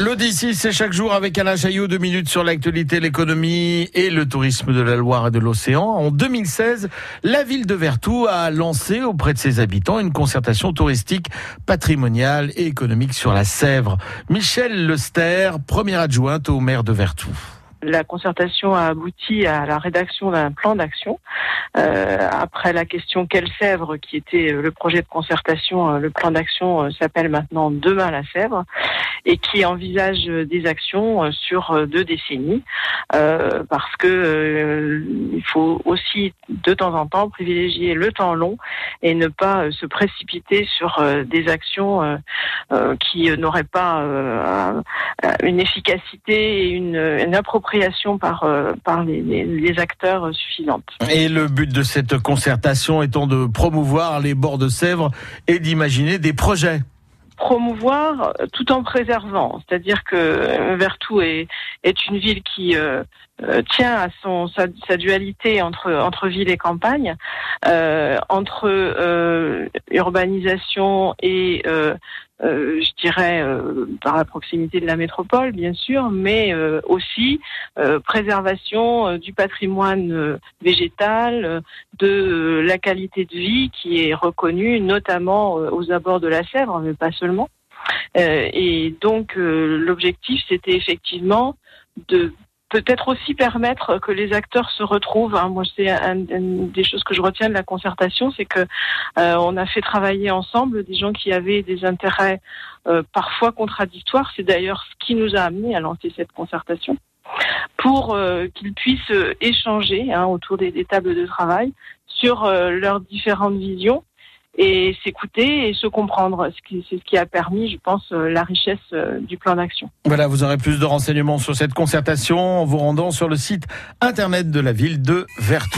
L'Odyssée, c'est chaque jour avec Alain Chaillot, deux minutes sur l'actualité, l'économie et le tourisme de la Loire et de l'océan. En 2016, la ville de Vertou a lancé auprès de ses habitants une concertation touristique, patrimoniale et économique sur la Sèvre. Michel Lester, première adjointe au maire de Vertou. La concertation a abouti à la rédaction d'un plan d'action. Euh, après la question Quelle Sèvre, qui était le projet de concertation, euh, le plan d'action euh, s'appelle maintenant Demain la Sèvre et qui envisage des actions sur deux décennies parce que il faut aussi de temps en temps privilégier le temps long et ne pas se précipiter sur des actions qui n'auraient pas une efficacité et une, appropriation par, euh, par les, acteurs suffisants. Et le but de cette concertation étant de promouvoir les bords de Sèvres et d'imaginer des projets promouvoir tout en préservant. C'est-à-dire que Vertou est, est une ville qui euh, euh, tient à son sa, dualité entre entre ville et campagne, euh, entre urbanisation et euh, je dirais par la proximité de la métropole, bien sûr, mais aussi préservation du patrimoine végétal, de la qualité de vie qui est reconnue, notamment aux abords de la Sèvre, mais pas seulement. et donc l'objectif, c'était effectivement de peut-être aussi permettre que les acteurs se retrouvent. Hein. Moi, c'est une des choses que je retiens de la concertation, c'est que euh, on a fait travailler ensemble des gens qui avaient des intérêts euh, parfois contradictoires. C'est d'ailleurs ce qui nous a amené à lancer cette concertation pour euh, qu'ils puissent échanger hein, autour des, des, tables de travail sur leurs différentes visions et s'écouter et se comprendre. C'est ce qui a permis, je pense, euh, la richesse euh, du plan d'action. Voilà, vous aurez plus de renseignements sur cette concertation en vous rendant sur le site internet de la ville de Vertou.